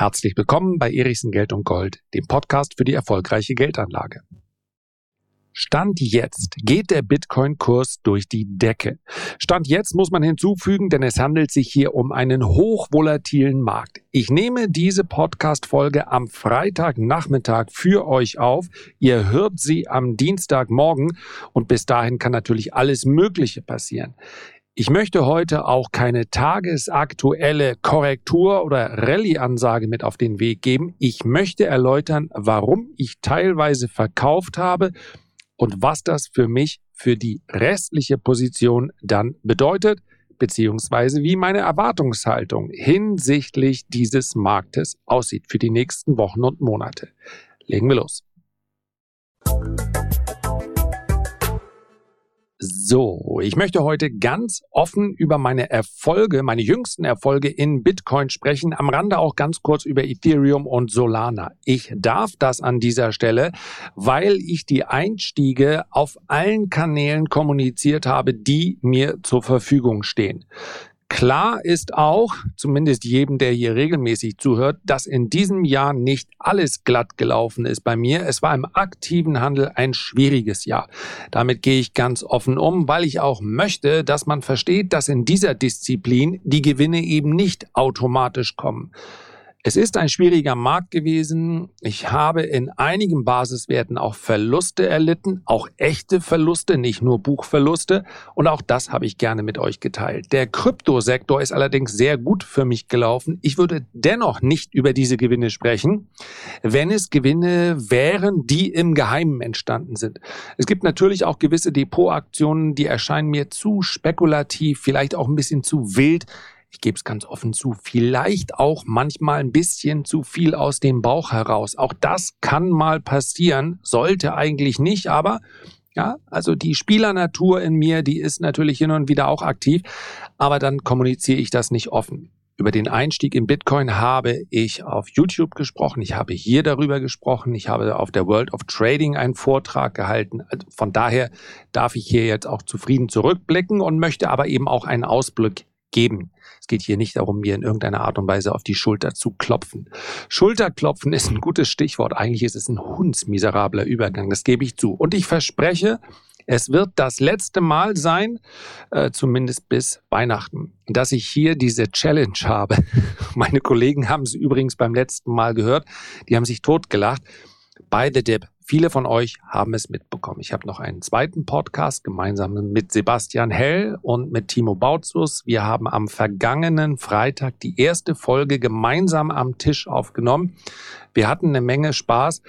Herzlich willkommen bei Erichsen Geld und Gold, dem Podcast für die erfolgreiche Geldanlage. Stand jetzt geht der Bitcoin-Kurs durch die Decke. Stand jetzt muss man hinzufügen, denn es handelt sich hier um einen hochvolatilen Markt. Ich nehme diese Podcast-Folge am Freitagnachmittag für euch auf. Ihr hört sie am Dienstagmorgen und bis dahin kann natürlich alles Mögliche passieren. Ich möchte heute auch keine tagesaktuelle Korrektur oder Rallye-Ansage mit auf den Weg geben. Ich möchte erläutern, warum ich teilweise verkauft habe und was das für mich für die restliche Position dann bedeutet, beziehungsweise wie meine Erwartungshaltung hinsichtlich dieses Marktes aussieht für die nächsten Wochen und Monate. Legen wir los. So, ich möchte heute ganz offen über meine Erfolge, meine jüngsten Erfolge in Bitcoin sprechen, am Rande auch ganz kurz über Ethereum und Solana. Ich darf das an dieser Stelle, weil ich die Einstiege auf allen Kanälen kommuniziert habe, die mir zur Verfügung stehen. Klar ist auch, zumindest jedem, der hier regelmäßig zuhört, dass in diesem Jahr nicht alles glatt gelaufen ist bei mir. Es war im aktiven Handel ein schwieriges Jahr. Damit gehe ich ganz offen um, weil ich auch möchte, dass man versteht, dass in dieser Disziplin die Gewinne eben nicht automatisch kommen. Es ist ein schwieriger Markt gewesen. Ich habe in einigen Basiswerten auch Verluste erlitten, auch echte Verluste, nicht nur Buchverluste. Und auch das habe ich gerne mit euch geteilt. Der Kryptosektor ist allerdings sehr gut für mich gelaufen. Ich würde dennoch nicht über diese Gewinne sprechen, wenn es Gewinne wären, die im Geheimen entstanden sind. Es gibt natürlich auch gewisse Depotaktionen, die erscheinen mir zu spekulativ, vielleicht auch ein bisschen zu wild ich gebe es ganz offen zu, vielleicht auch manchmal ein bisschen zu viel aus dem Bauch heraus. Auch das kann mal passieren, sollte eigentlich nicht, aber ja, also die Spielernatur in mir, die ist natürlich hin und wieder auch aktiv, aber dann kommuniziere ich das nicht offen. Über den Einstieg in Bitcoin habe ich auf YouTube gesprochen, ich habe hier darüber gesprochen, ich habe auf der World of Trading einen Vortrag gehalten. Also von daher darf ich hier jetzt auch zufrieden zurückblicken und möchte aber eben auch einen Ausblick geben. Es geht hier nicht darum, mir in irgendeiner Art und Weise auf die Schulter zu klopfen. Schulterklopfen ist ein gutes Stichwort. Eigentlich ist es ein hundsmiserabler Übergang, das gebe ich zu. Und ich verspreche, es wird das letzte Mal sein, äh, zumindest bis Weihnachten, dass ich hier diese Challenge habe. Meine Kollegen haben es übrigens beim letzten Mal gehört. Die haben sich totgelacht. By the Dip Viele von euch haben es mitbekommen. Ich habe noch einen zweiten Podcast gemeinsam mit Sebastian Hell und mit Timo Bautzus. Wir haben am vergangenen Freitag die erste Folge gemeinsam am Tisch aufgenommen. Wir hatten eine Menge Spaß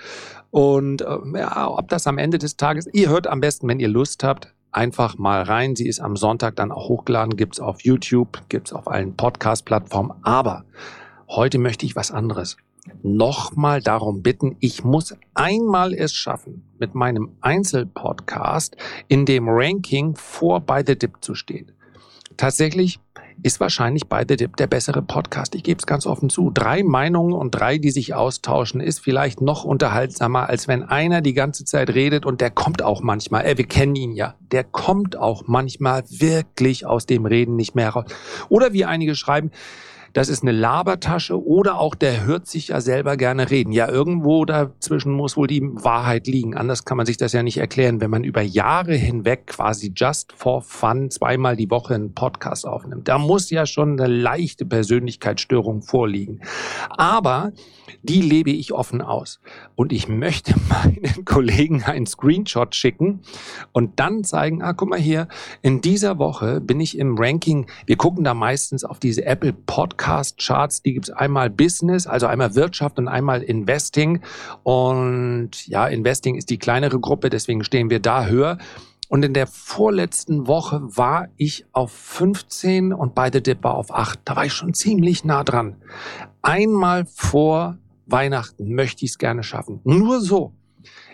und äh, ja, ob das am Ende des Tages, ihr hört am besten, wenn ihr Lust habt, einfach mal rein. Sie ist am Sonntag dann auch hochgeladen, gibt's auf YouTube, gibt's auf allen Podcast-Plattformen. Aber heute möchte ich was anderes nochmal darum bitten, ich muss einmal es schaffen, mit meinem Einzelpodcast in dem Ranking vor By the Dip zu stehen. Tatsächlich ist wahrscheinlich By the Dip der bessere Podcast. Ich gebe es ganz offen zu. Drei Meinungen und drei, die sich austauschen, ist vielleicht noch unterhaltsamer, als wenn einer die ganze Zeit redet und der kommt auch manchmal, äh, wir kennen ihn ja, der kommt auch manchmal wirklich aus dem Reden nicht mehr raus. Oder wie einige schreiben, das ist eine Labertasche oder auch der hört sich ja selber gerne reden. Ja, irgendwo dazwischen muss wohl die Wahrheit liegen. Anders kann man sich das ja nicht erklären, wenn man über Jahre hinweg quasi just for fun zweimal die Woche einen Podcast aufnimmt. Da muss ja schon eine leichte Persönlichkeitsstörung vorliegen. Aber die lebe ich offen aus. Und ich möchte meinen Kollegen einen Screenshot schicken und dann zeigen, ah, guck mal hier, in dieser Woche bin ich im Ranking. Wir gucken da meistens auf diese Apple Podcast Charts. Die gibt's einmal Business, also einmal Wirtschaft und einmal Investing. Und ja, Investing ist die kleinere Gruppe, deswegen stehen wir da höher. Und in der vorletzten Woche war ich auf 15 und beide Dip war auf 8. Da war ich schon ziemlich nah dran. Einmal vor Weihnachten möchte ich es gerne schaffen. Nur so.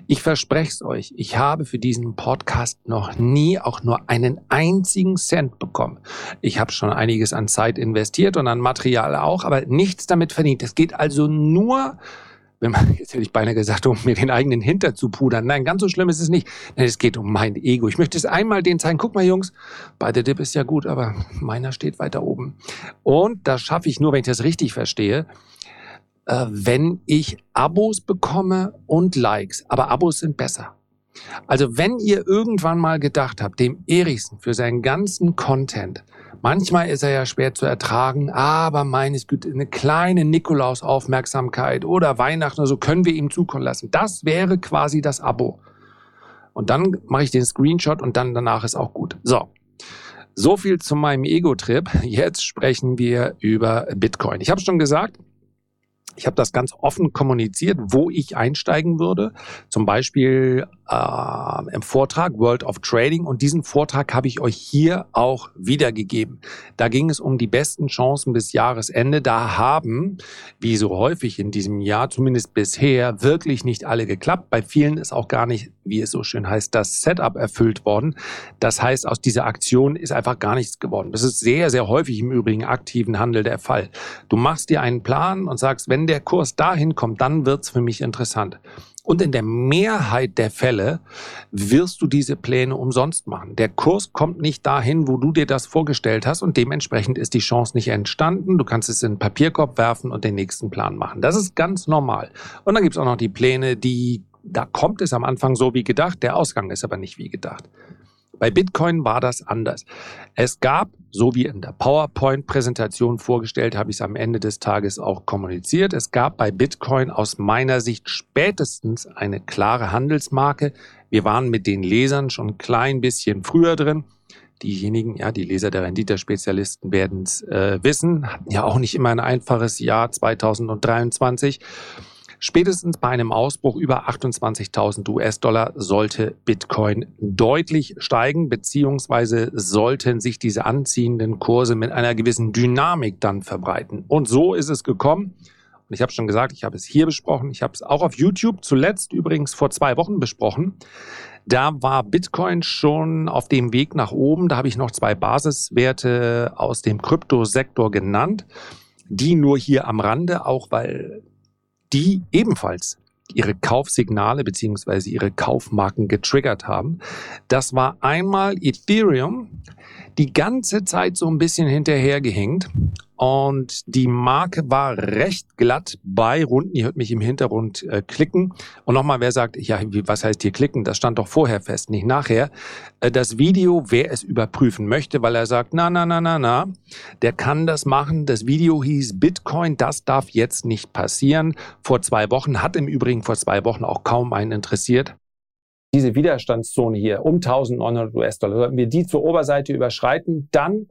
Ich verspreche es euch, ich habe für diesen Podcast noch nie auch nur einen einzigen Cent bekommen. Ich habe schon einiges an Zeit investiert und an Material auch, aber nichts damit verdient. Es geht also nur wenn man, jetzt hätte ich beinahe gesagt, um mir den eigenen Hinter zu pudern. Nein, ganz so schlimm ist es nicht. Nein, es geht um mein Ego. Ich möchte es einmal denen zeigen. Guck mal, Jungs, bei der Dip ist ja gut, aber meiner steht weiter oben. Und das schaffe ich nur, wenn ich das richtig verstehe, äh, wenn ich Abos bekomme und Likes. Aber Abos sind besser. Also wenn ihr irgendwann mal gedacht habt, dem Erichsen für seinen ganzen Content, manchmal ist er ja schwer zu ertragen, aber meines Güte, eine kleine Nikolaus-Aufmerksamkeit oder Weihnachten oder so können wir ihm zukommen lassen. Das wäre quasi das Abo. Und dann mache ich den Screenshot und dann danach ist auch gut. So. So viel zu meinem Ego-Trip. Jetzt sprechen wir über Bitcoin. Ich habe schon gesagt, ich habe das ganz offen kommuniziert, wo ich einsteigen würde. Zum Beispiel äh, im Vortrag World of Trading. Und diesen Vortrag habe ich euch hier auch wiedergegeben. Da ging es um die besten Chancen bis Jahresende. Da haben, wie so häufig in diesem Jahr, zumindest bisher, wirklich nicht alle geklappt. Bei vielen ist auch gar nicht, wie es so schön heißt, das Setup erfüllt worden. Das heißt, aus dieser Aktion ist einfach gar nichts geworden. Das ist sehr, sehr häufig im übrigen aktiven Handel der Fall. Du machst dir einen Plan und sagst, wenn der Kurs dahin kommt, dann wird's für mich interessant. Und in der Mehrheit der Fälle wirst du diese Pläne umsonst machen. Der Kurs kommt nicht dahin, wo du dir das vorgestellt hast und dementsprechend ist die Chance nicht entstanden. Du kannst es in den Papierkorb werfen und den nächsten Plan machen. Das ist ganz normal. Und dann gibt's auch noch die Pläne, die, da kommt es am Anfang so wie gedacht, der Ausgang ist aber nicht wie gedacht. Bei Bitcoin war das anders. Es gab, so wie in der PowerPoint-Präsentation vorgestellt, habe ich es am Ende des Tages auch kommuniziert, es gab bei Bitcoin aus meiner Sicht spätestens eine klare Handelsmarke. Wir waren mit den Lesern schon ein klein bisschen früher drin. Diejenigen, ja, die Leser der Renditespezialisten werden es äh, wissen, hatten ja auch nicht immer ein einfaches Jahr 2023. Spätestens bei einem Ausbruch über 28.000 US-Dollar sollte Bitcoin deutlich steigen, beziehungsweise sollten sich diese anziehenden Kurse mit einer gewissen Dynamik dann verbreiten. Und so ist es gekommen. Und ich habe schon gesagt, ich habe es hier besprochen. Ich habe es auch auf YouTube zuletzt übrigens vor zwei Wochen besprochen. Da war Bitcoin schon auf dem Weg nach oben. Da habe ich noch zwei Basiswerte aus dem Kryptosektor genannt. Die nur hier am Rande, auch weil die ebenfalls ihre Kaufsignale beziehungsweise ihre Kaufmarken getriggert haben. Das war einmal Ethereum, die ganze Zeit so ein bisschen hinterhergehängt und die Marke war recht glatt bei Runden. Ihr hört mich im Hintergrund äh, klicken. Und nochmal, wer sagt, ja, was heißt hier klicken? Das stand doch vorher fest, nicht nachher. Äh, das Video, wer es überprüfen möchte, weil er sagt, na, na, na, na, na, der kann das machen. Das Video hieß Bitcoin, das darf jetzt nicht passieren. Vor zwei Wochen, hat im Übrigen vor zwei Wochen auch kaum einen interessiert diese Widerstandszone hier um 1900 US-Dollar, sollten wir die zur Oberseite überschreiten, dann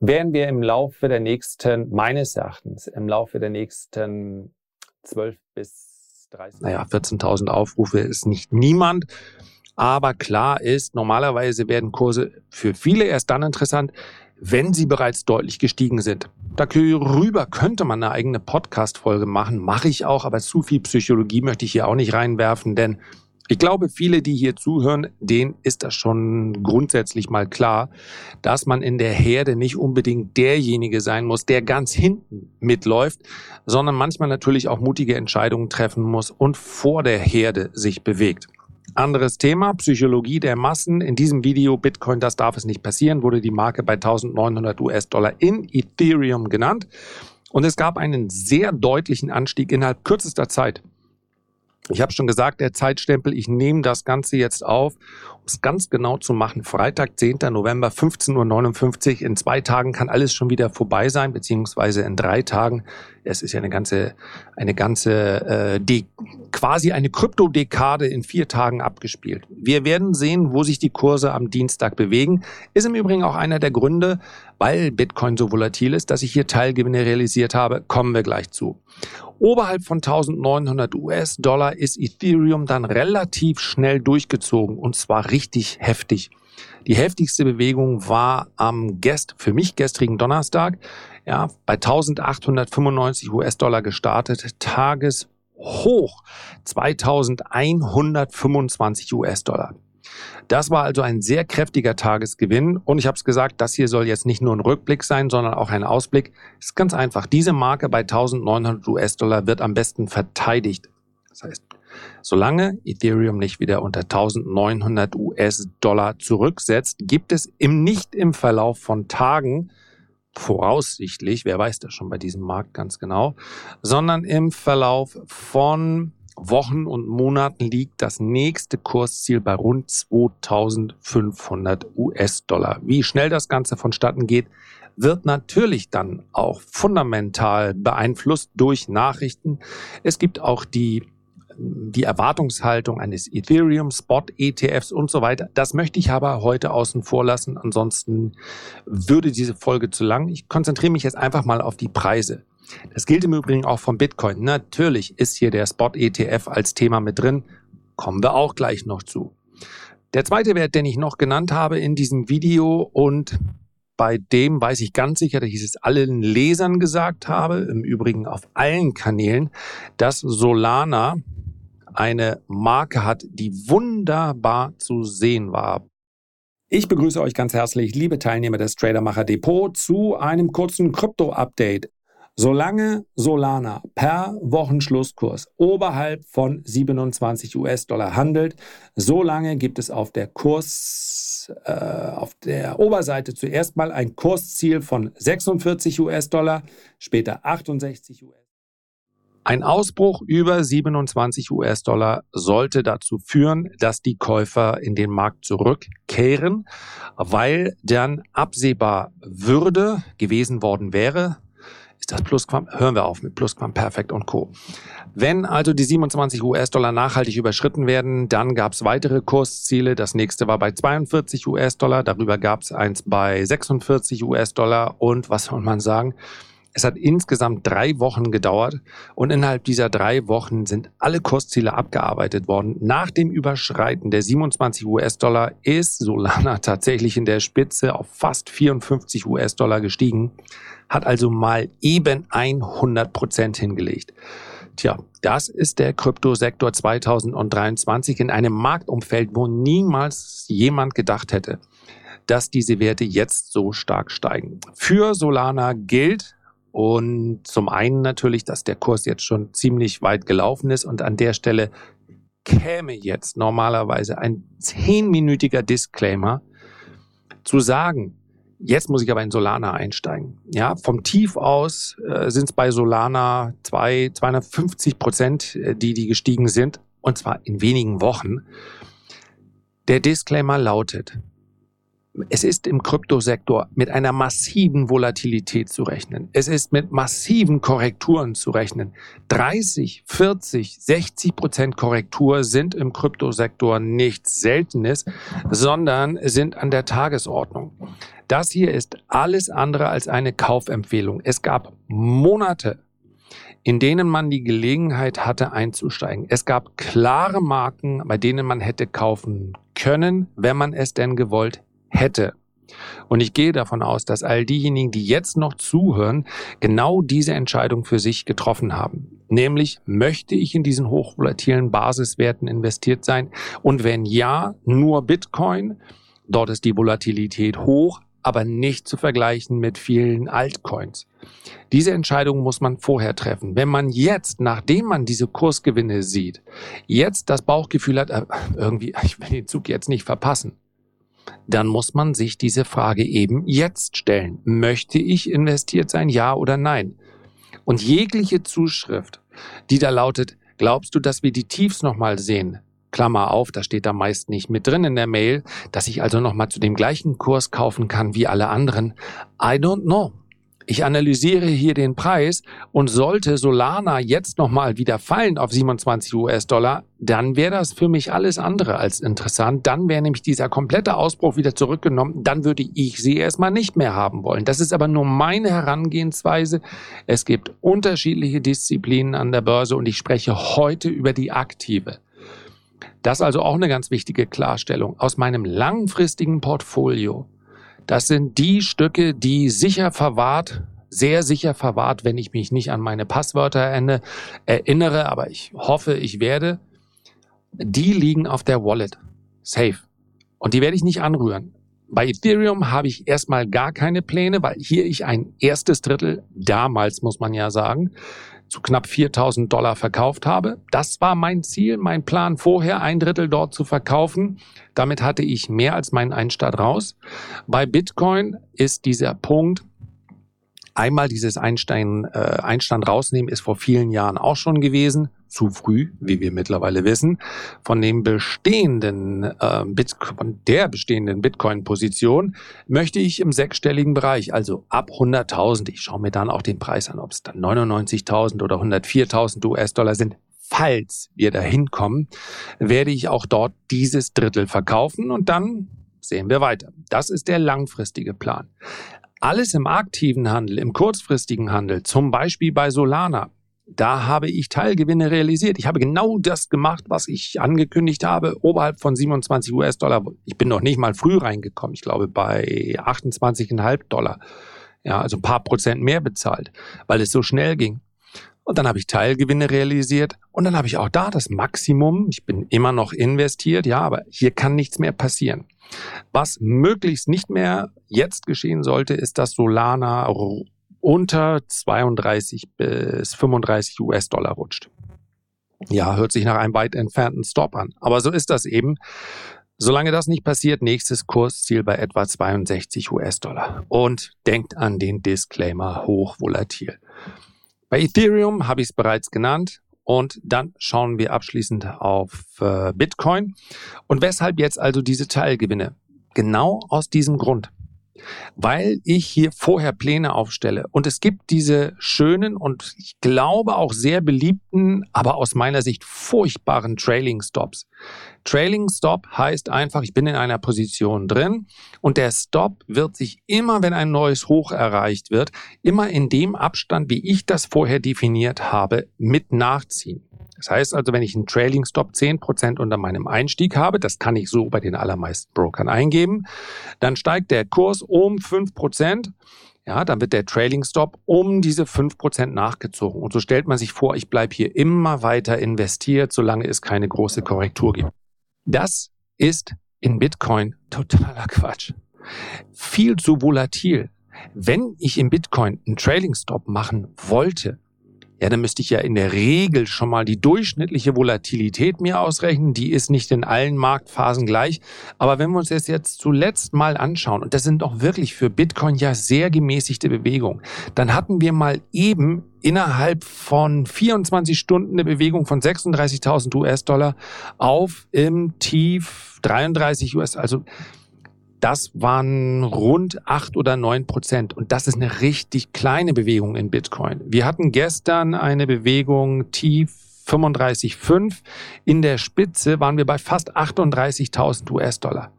werden wir im Laufe der nächsten, meines Erachtens, im Laufe der nächsten 12 bis 30, naja, 14.000 Aufrufe ist nicht niemand. Aber klar ist, normalerweise werden Kurse für viele erst dann interessant, wenn sie bereits deutlich gestiegen sind. Darüber könnte man eine eigene Podcast-Folge machen, mache ich auch, aber zu viel Psychologie möchte ich hier auch nicht reinwerfen, denn ich glaube, viele, die hier zuhören, denen ist das schon grundsätzlich mal klar, dass man in der Herde nicht unbedingt derjenige sein muss, der ganz hinten mitläuft, sondern manchmal natürlich auch mutige Entscheidungen treffen muss und vor der Herde sich bewegt. Anderes Thema, Psychologie der Massen. In diesem Video Bitcoin, das darf es nicht passieren, wurde die Marke bei 1900 US-Dollar in Ethereum genannt. Und es gab einen sehr deutlichen Anstieg innerhalb kürzester Zeit. Ich habe schon gesagt, der Zeitstempel, ich nehme das Ganze jetzt auf, es ganz genau zu machen. Freitag, 10. November, 15.59 Uhr. In zwei Tagen kann alles schon wieder vorbei sein, beziehungsweise in drei Tagen. Es ist ja eine ganze, eine ganze, äh, die, quasi eine Kryptodekade in vier Tagen abgespielt. Wir werden sehen, wo sich die Kurse am Dienstag bewegen. Ist im Übrigen auch einer der Gründe, weil Bitcoin so volatil ist, dass ich hier Teilgewinne realisiert habe. Kommen wir gleich zu. Oberhalb von 1900 US-Dollar ist Ethereum dann relativ schnell durchgezogen und zwar richtig heftig. Die heftigste Bewegung war am Gest, für mich gestrigen Donnerstag, ja, bei 1895 US-Dollar gestartet, Tageshoch 2125 US-Dollar. Das war also ein sehr kräftiger Tagesgewinn. Und ich habe es gesagt, das hier soll jetzt nicht nur ein Rückblick sein, sondern auch ein Ausblick. Ist ganz einfach. Diese Marke bei 1900 US-Dollar wird am besten verteidigt. Das heißt, solange Ethereum nicht wieder unter 1900 US-Dollar zurücksetzt, gibt es im nicht im Verlauf von Tagen voraussichtlich, wer weiß das schon bei diesem Markt ganz genau, sondern im Verlauf von Wochen und Monaten liegt das nächste Kursziel bei rund 2500 US-Dollar. Wie schnell das Ganze vonstatten geht, wird natürlich dann auch fundamental beeinflusst durch Nachrichten. Es gibt auch die die Erwartungshaltung eines Ethereum, Spot, ETFs und so weiter. Das möchte ich aber heute außen vor lassen. Ansonsten würde diese Folge zu lang. Ich konzentriere mich jetzt einfach mal auf die Preise. Das gilt im Übrigen auch von Bitcoin. Natürlich ist hier der Spot ETF als Thema mit drin. Kommen wir auch gleich noch zu. Der zweite Wert, den ich noch genannt habe in diesem Video und bei dem weiß ich ganz sicher, dass ich es allen Lesern gesagt habe, im Übrigen auf allen Kanälen, dass Solana eine Marke hat, die wunderbar zu sehen war. Ich begrüße euch ganz herzlich, liebe Teilnehmer des Tradermacher Depot, zu einem kurzen Krypto-Update. Solange Solana per Wochenschlusskurs oberhalb von 27 US-Dollar handelt, solange gibt es auf der Kurs, äh, auf der Oberseite zuerst mal ein Kursziel von 46 US-Dollar, später 68 US. Ein Ausbruch über 27 US-Dollar sollte dazu führen, dass die Käufer in den Markt zurückkehren, weil dann absehbar würde gewesen worden wäre, ist das Plusquam? Hören wir auf mit Plusquamperfekt und Co. Wenn also die 27 US-Dollar nachhaltig überschritten werden, dann gab es weitere Kursziele. Das nächste war bei 42 US-Dollar, darüber gab es eins bei 46 US-Dollar und was soll man sagen? Es hat insgesamt drei Wochen gedauert und innerhalb dieser drei Wochen sind alle Kursziele abgearbeitet worden. Nach dem Überschreiten der 27 US-Dollar ist Solana tatsächlich in der Spitze auf fast 54 US-Dollar gestiegen, hat also mal eben 100 Prozent hingelegt. Tja, das ist der Kryptosektor 2023 in einem Marktumfeld, wo niemals jemand gedacht hätte, dass diese Werte jetzt so stark steigen. Für Solana gilt, und zum einen natürlich, dass der Kurs jetzt schon ziemlich weit gelaufen ist und an der Stelle käme jetzt normalerweise ein zehnminütiger Disclaimer zu sagen, jetzt muss ich aber in Solana einsteigen. Ja, vom Tief aus äh, sind es bei Solana zwei, 250 Prozent, äh, die die gestiegen sind und zwar in wenigen Wochen. Der Disclaimer lautet, es ist im Kryptosektor mit einer massiven Volatilität zu rechnen. Es ist mit massiven Korrekturen zu rechnen. 30, 40, 60 Prozent Korrektur sind im Kryptosektor nichts Seltenes, sondern sind an der Tagesordnung. Das hier ist alles andere als eine Kaufempfehlung. Es gab Monate, in denen man die Gelegenheit hatte einzusteigen. Es gab klare Marken, bei denen man hätte kaufen können, wenn man es denn gewollt hätte. Und ich gehe davon aus, dass all diejenigen, die jetzt noch zuhören, genau diese Entscheidung für sich getroffen haben. Nämlich, möchte ich in diesen hochvolatilen Basiswerten investiert sein? Und wenn ja, nur Bitcoin. Dort ist die Volatilität hoch, aber nicht zu vergleichen mit vielen Altcoins. Diese Entscheidung muss man vorher treffen. Wenn man jetzt, nachdem man diese Kursgewinne sieht, jetzt das Bauchgefühl hat, äh, irgendwie, ich will den Zug jetzt nicht verpassen, dann muss man sich diese Frage eben jetzt stellen. Möchte ich investiert sein, ja oder nein? Und jegliche Zuschrift, die da lautet, glaubst du, dass wir die Tiefs nochmal sehen? Klammer auf, da steht da meist nicht mit drin in der Mail, dass ich also nochmal zu dem gleichen Kurs kaufen kann wie alle anderen. I don't know. Ich analysiere hier den Preis und sollte Solana jetzt nochmal wieder fallen auf 27 US-Dollar, dann wäre das für mich alles andere als interessant. Dann wäre nämlich dieser komplette Ausbruch wieder zurückgenommen. Dann würde ich sie erstmal nicht mehr haben wollen. Das ist aber nur meine Herangehensweise. Es gibt unterschiedliche Disziplinen an der Börse und ich spreche heute über die aktive. Das ist also auch eine ganz wichtige Klarstellung. Aus meinem langfristigen Portfolio das sind die Stücke, die sicher verwahrt, sehr sicher verwahrt, wenn ich mich nicht an meine Passwörter erinnere, aber ich hoffe, ich werde. Die liegen auf der Wallet. Safe. Und die werde ich nicht anrühren. Bei Ethereum habe ich erstmal gar keine Pläne, weil hier ich ein erstes Drittel, damals muss man ja sagen, zu knapp 4000 Dollar verkauft habe. Das war mein Ziel, mein Plan vorher, ein Drittel dort zu verkaufen. Damit hatte ich mehr als meinen Einstart raus. Bei Bitcoin ist dieser Punkt Einmal dieses Einstein, äh, Einstand rausnehmen ist vor vielen Jahren auch schon gewesen. Zu früh, wie wir mittlerweile wissen. Von dem bestehenden äh, Bitcoin, der bestehenden Bitcoin-Position möchte ich im sechsstelligen Bereich, also ab 100.000. Ich schaue mir dann auch den Preis an, ob es dann 99.000 oder 104.000 US-Dollar sind. Falls wir da hinkommen, werde ich auch dort dieses Drittel verkaufen und dann sehen wir weiter. Das ist der langfristige Plan. Alles im aktiven Handel, im kurzfristigen Handel, zum Beispiel bei Solana, da habe ich Teilgewinne realisiert. Ich habe genau das gemacht, was ich angekündigt habe, oberhalb von 27 US-Dollar. Ich bin noch nicht mal früh reingekommen. Ich glaube bei 28,5 Dollar. Ja, also ein paar Prozent mehr bezahlt, weil es so schnell ging. Und dann habe ich Teilgewinne realisiert und dann habe ich auch da das Maximum. Ich bin immer noch investiert, ja, aber hier kann nichts mehr passieren. Was möglichst nicht mehr jetzt geschehen sollte, ist, dass Solana unter 32 bis 35 US-Dollar rutscht. Ja, hört sich nach einem weit entfernten Stop an. Aber so ist das eben. Solange das nicht passiert, nächstes Kursziel bei etwa 62 US-Dollar. Und denkt an den Disclaimer hochvolatil. Bei Ethereum habe ich es bereits genannt. Und dann schauen wir abschließend auf äh, Bitcoin. Und weshalb jetzt also diese Teilgewinne? Genau aus diesem Grund weil ich hier vorher Pläne aufstelle. Und es gibt diese schönen und ich glaube auch sehr beliebten, aber aus meiner Sicht furchtbaren Trailing Stops. Trailing Stop heißt einfach, ich bin in einer Position drin und der Stop wird sich immer, wenn ein neues Hoch erreicht wird, immer in dem Abstand, wie ich das vorher definiert habe, mit nachziehen. Das heißt also, wenn ich einen Trailing Stop 10% unter meinem Einstieg habe, das kann ich so bei den allermeisten Brokern eingeben, dann steigt der Kurs um 5%. Ja, dann wird der Trailing Stop um diese 5% nachgezogen. Und so stellt man sich vor, ich bleibe hier immer weiter investiert, solange es keine große Korrektur gibt. Das ist in Bitcoin totaler Quatsch. Viel zu volatil. Wenn ich im Bitcoin einen Trailing Stop machen wollte, ja, dann müsste ich ja in der Regel schon mal die durchschnittliche Volatilität mir ausrechnen. Die ist nicht in allen Marktphasen gleich. Aber wenn wir uns das jetzt zuletzt mal anschauen, und das sind doch wirklich für Bitcoin ja sehr gemäßigte Bewegungen, dann hatten wir mal eben innerhalb von 24 Stunden eine Bewegung von 36.000 US-Dollar auf im Tief 33 US, also das waren rund acht oder neun Prozent. Und das ist eine richtig kleine Bewegung in Bitcoin. Wir hatten gestern eine Bewegung tief 35,5. In der Spitze waren wir bei fast 38.000 US-Dollar.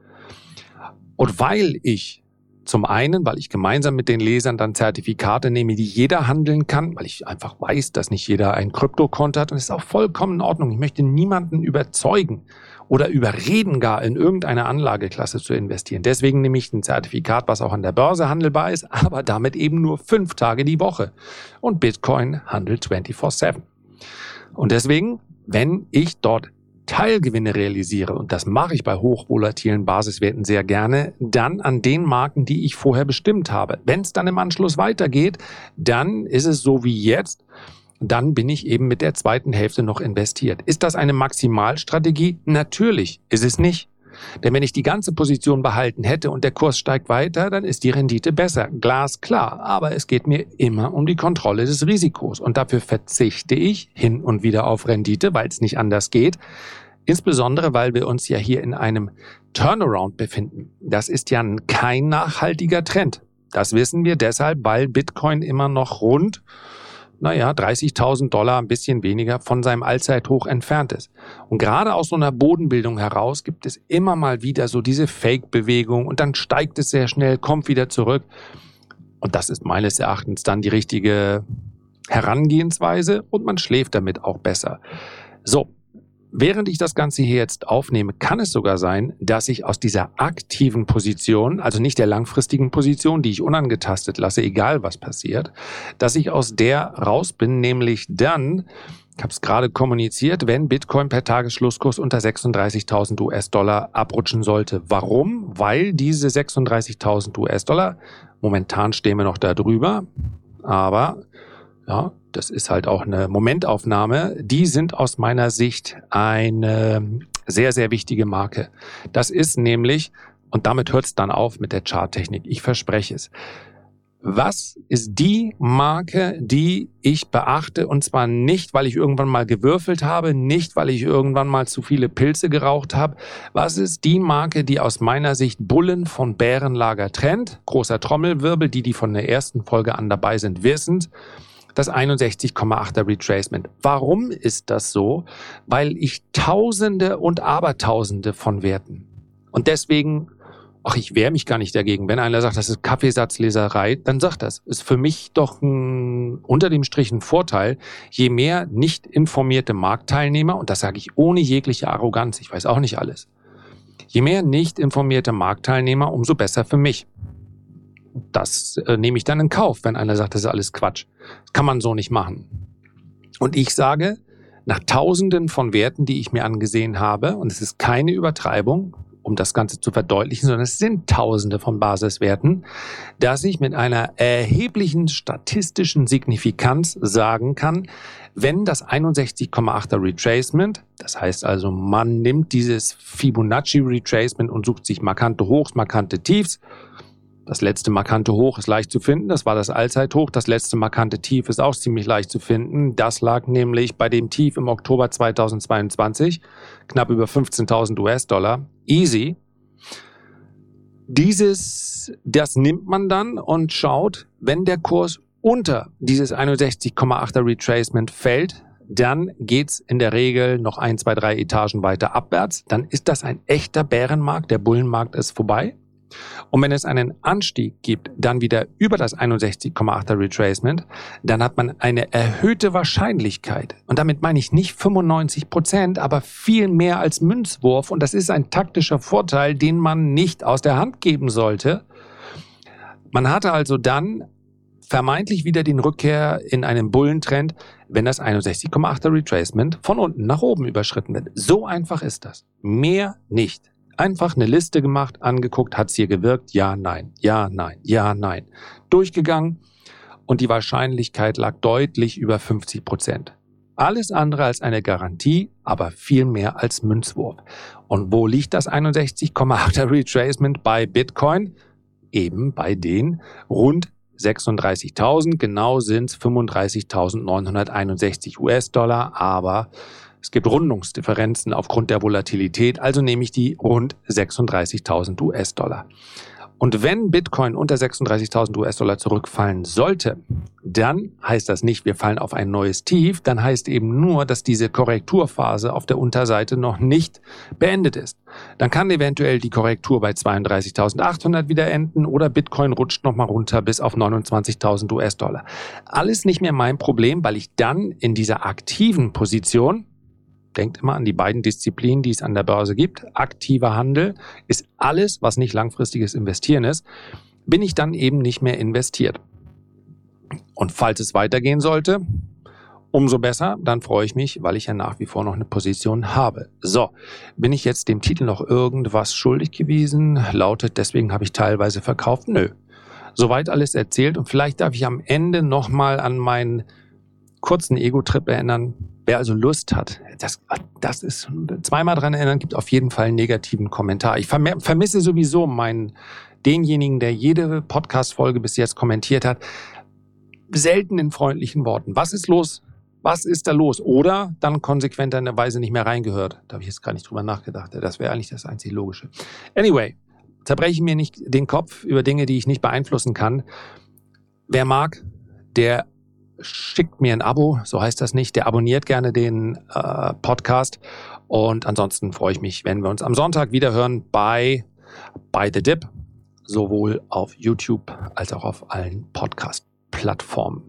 Und weil ich zum einen, weil ich gemeinsam mit den Lesern dann Zertifikate nehme, die jeder handeln kann, weil ich einfach weiß, dass nicht jeder ein Kryptokonto hat und es ist auch vollkommen in Ordnung. Ich möchte niemanden überzeugen oder überreden, gar in irgendeine Anlageklasse zu investieren. Deswegen nehme ich ein Zertifikat, was auch an der Börse handelbar ist, aber damit eben nur fünf Tage die Woche. Und Bitcoin handelt 24-7. Und deswegen, wenn ich dort Teilgewinne realisiere, und das mache ich bei hochvolatilen Basiswerten sehr gerne, dann an den Marken, die ich vorher bestimmt habe. Wenn es dann im Anschluss weitergeht, dann ist es so wie jetzt, dann bin ich eben mit der zweiten Hälfte noch investiert. Ist das eine Maximalstrategie? Natürlich ist es nicht. Denn wenn ich die ganze Position behalten hätte und der Kurs steigt weiter, dann ist die Rendite besser. Glasklar. Aber es geht mir immer um die Kontrolle des Risikos. Und dafür verzichte ich hin und wieder auf Rendite, weil es nicht anders geht. Insbesondere, weil wir uns ja hier in einem Turnaround befinden. Das ist ja kein nachhaltiger Trend. Das wissen wir deshalb, weil Bitcoin immer noch rund naja, 30.000 Dollar, ein bisschen weniger von seinem Allzeithoch entfernt ist. Und gerade aus so einer Bodenbildung heraus gibt es immer mal wieder so diese Fake-Bewegung und dann steigt es sehr schnell, kommt wieder zurück. Und das ist meines Erachtens dann die richtige Herangehensweise und man schläft damit auch besser. So, Während ich das Ganze hier jetzt aufnehme, kann es sogar sein, dass ich aus dieser aktiven Position, also nicht der langfristigen Position, die ich unangetastet lasse, egal was passiert, dass ich aus der raus bin, nämlich dann, ich habe es gerade kommuniziert, wenn Bitcoin per Tagesschlusskurs unter 36.000 US-Dollar abrutschen sollte. Warum? Weil diese 36.000 US-Dollar, momentan stehen wir noch da drüber, aber ja, das ist halt auch eine Momentaufnahme, die sind aus meiner Sicht eine sehr, sehr wichtige Marke. Das ist nämlich, und damit hört es dann auf mit der Charttechnik, ich verspreche es, was ist die Marke, die ich beachte? Und zwar nicht, weil ich irgendwann mal gewürfelt habe, nicht, weil ich irgendwann mal zu viele Pilze geraucht habe. Was ist die Marke, die aus meiner Sicht Bullen von Bärenlager trennt? Großer Trommelwirbel, die, die von der ersten Folge an dabei sind, wissen das 61,8er Retracement. Warum ist das so? Weil ich Tausende und Abertausende von Werten. Und deswegen ach, ich wehre mich gar nicht dagegen. Wenn einer sagt, das ist Kaffeesatzleserei, dann sagt das. Ist für mich doch ein, unter dem Strich ein Vorteil. Je mehr nicht informierte Marktteilnehmer, und das sage ich ohne jegliche Arroganz, ich weiß auch nicht alles. Je mehr nicht informierte Marktteilnehmer, umso besser für mich. Das äh, nehme ich dann in Kauf, wenn einer sagt, das ist alles Quatsch. Das kann man so nicht machen. Und ich sage, nach Tausenden von Werten, die ich mir angesehen habe, und es ist keine Übertreibung, um das Ganze zu verdeutlichen, sondern es sind Tausende von Basiswerten, dass ich mit einer erheblichen statistischen Signifikanz sagen kann, wenn das 61,8er Retracement, das heißt also, man nimmt dieses Fibonacci Retracement und sucht sich markante Hochs, markante Tiefs, das letzte markante Hoch ist leicht zu finden. Das war das Allzeithoch. Das letzte markante Tief ist auch ziemlich leicht zu finden. Das lag nämlich bei dem Tief im Oktober 2022, knapp über 15.000 US-Dollar. Easy. Dieses, das nimmt man dann und schaut, wenn der Kurs unter dieses 61,8er Retracement fällt, dann geht's in der Regel noch ein, zwei, drei Etagen weiter abwärts. Dann ist das ein echter Bärenmarkt. Der Bullenmarkt ist vorbei. Und wenn es einen Anstieg gibt, dann wieder über das 61,8er Retracement, dann hat man eine erhöhte Wahrscheinlichkeit. Und damit meine ich nicht 95 Prozent, aber viel mehr als Münzwurf. Und das ist ein taktischer Vorteil, den man nicht aus der Hand geben sollte. Man hatte also dann vermeintlich wieder den Rückkehr in einen Bullentrend, wenn das 61,8er Retracement von unten nach oben überschritten wird. So einfach ist das. Mehr nicht. Einfach eine Liste gemacht, angeguckt, hat es hier gewirkt? Ja, nein, ja, nein, ja, nein. Durchgegangen und die Wahrscheinlichkeit lag deutlich über 50 Prozent. Alles andere als eine Garantie, aber viel mehr als Münzwurf. Und wo liegt das 61,8er Retracement bei Bitcoin? Eben bei den rund 36.000, genau sind es 35.961 US-Dollar, aber es gibt Rundungsdifferenzen aufgrund der Volatilität, also nehme ich die rund 36.000 US-Dollar. Und wenn Bitcoin unter 36.000 US-Dollar zurückfallen sollte, dann heißt das nicht, wir fallen auf ein neues Tief, dann heißt eben nur, dass diese Korrekturphase auf der Unterseite noch nicht beendet ist. Dann kann eventuell die Korrektur bei 32.800 wieder enden oder Bitcoin rutscht nochmal runter bis auf 29.000 US-Dollar. Alles nicht mehr mein Problem, weil ich dann in dieser aktiven Position Denkt immer an die beiden Disziplinen, die es an der Börse gibt. Aktiver Handel ist alles, was nicht langfristiges Investieren ist. Bin ich dann eben nicht mehr investiert. Und falls es weitergehen sollte, umso besser, dann freue ich mich, weil ich ja nach wie vor noch eine Position habe. So, bin ich jetzt dem Titel noch irgendwas schuldig gewesen? Lautet, deswegen habe ich teilweise verkauft? Nö. Soweit alles erzählt und vielleicht darf ich am Ende nochmal an meinen kurzen Ego-Trip erinnern. Wer also Lust hat, das, das ist zweimal dran erinnern, gibt auf jeden Fall einen negativen Kommentar. Ich vermisse sowieso meinen, denjenigen, der jede Podcast-Folge bis jetzt kommentiert hat, selten in freundlichen Worten. Was ist los? Was ist da los? Oder dann konsequenterweise nicht mehr reingehört. Da habe ich jetzt gar nicht drüber nachgedacht. Das wäre eigentlich das einzig Logische. Anyway, zerbreche mir nicht den Kopf über Dinge, die ich nicht beeinflussen kann. Wer mag, der schickt mir ein Abo, so heißt das nicht. Der abonniert gerne den äh, Podcast. Und ansonsten freue ich mich, wenn wir uns am Sonntag wieder hören bei, bei The Dip, sowohl auf YouTube als auch auf allen Podcast-Plattformen.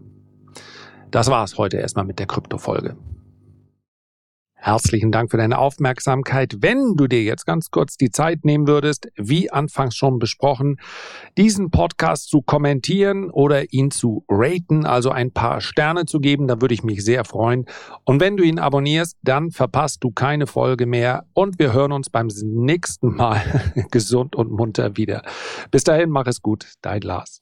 Das war's heute erstmal mit der Krypto-Folge. Herzlichen Dank für deine Aufmerksamkeit. Wenn du dir jetzt ganz kurz die Zeit nehmen würdest, wie anfangs schon besprochen, diesen Podcast zu kommentieren oder ihn zu raten, also ein paar Sterne zu geben, da würde ich mich sehr freuen. Und wenn du ihn abonnierst, dann verpasst du keine Folge mehr und wir hören uns beim nächsten Mal gesund und munter wieder. Bis dahin, mach es gut, dein Lars.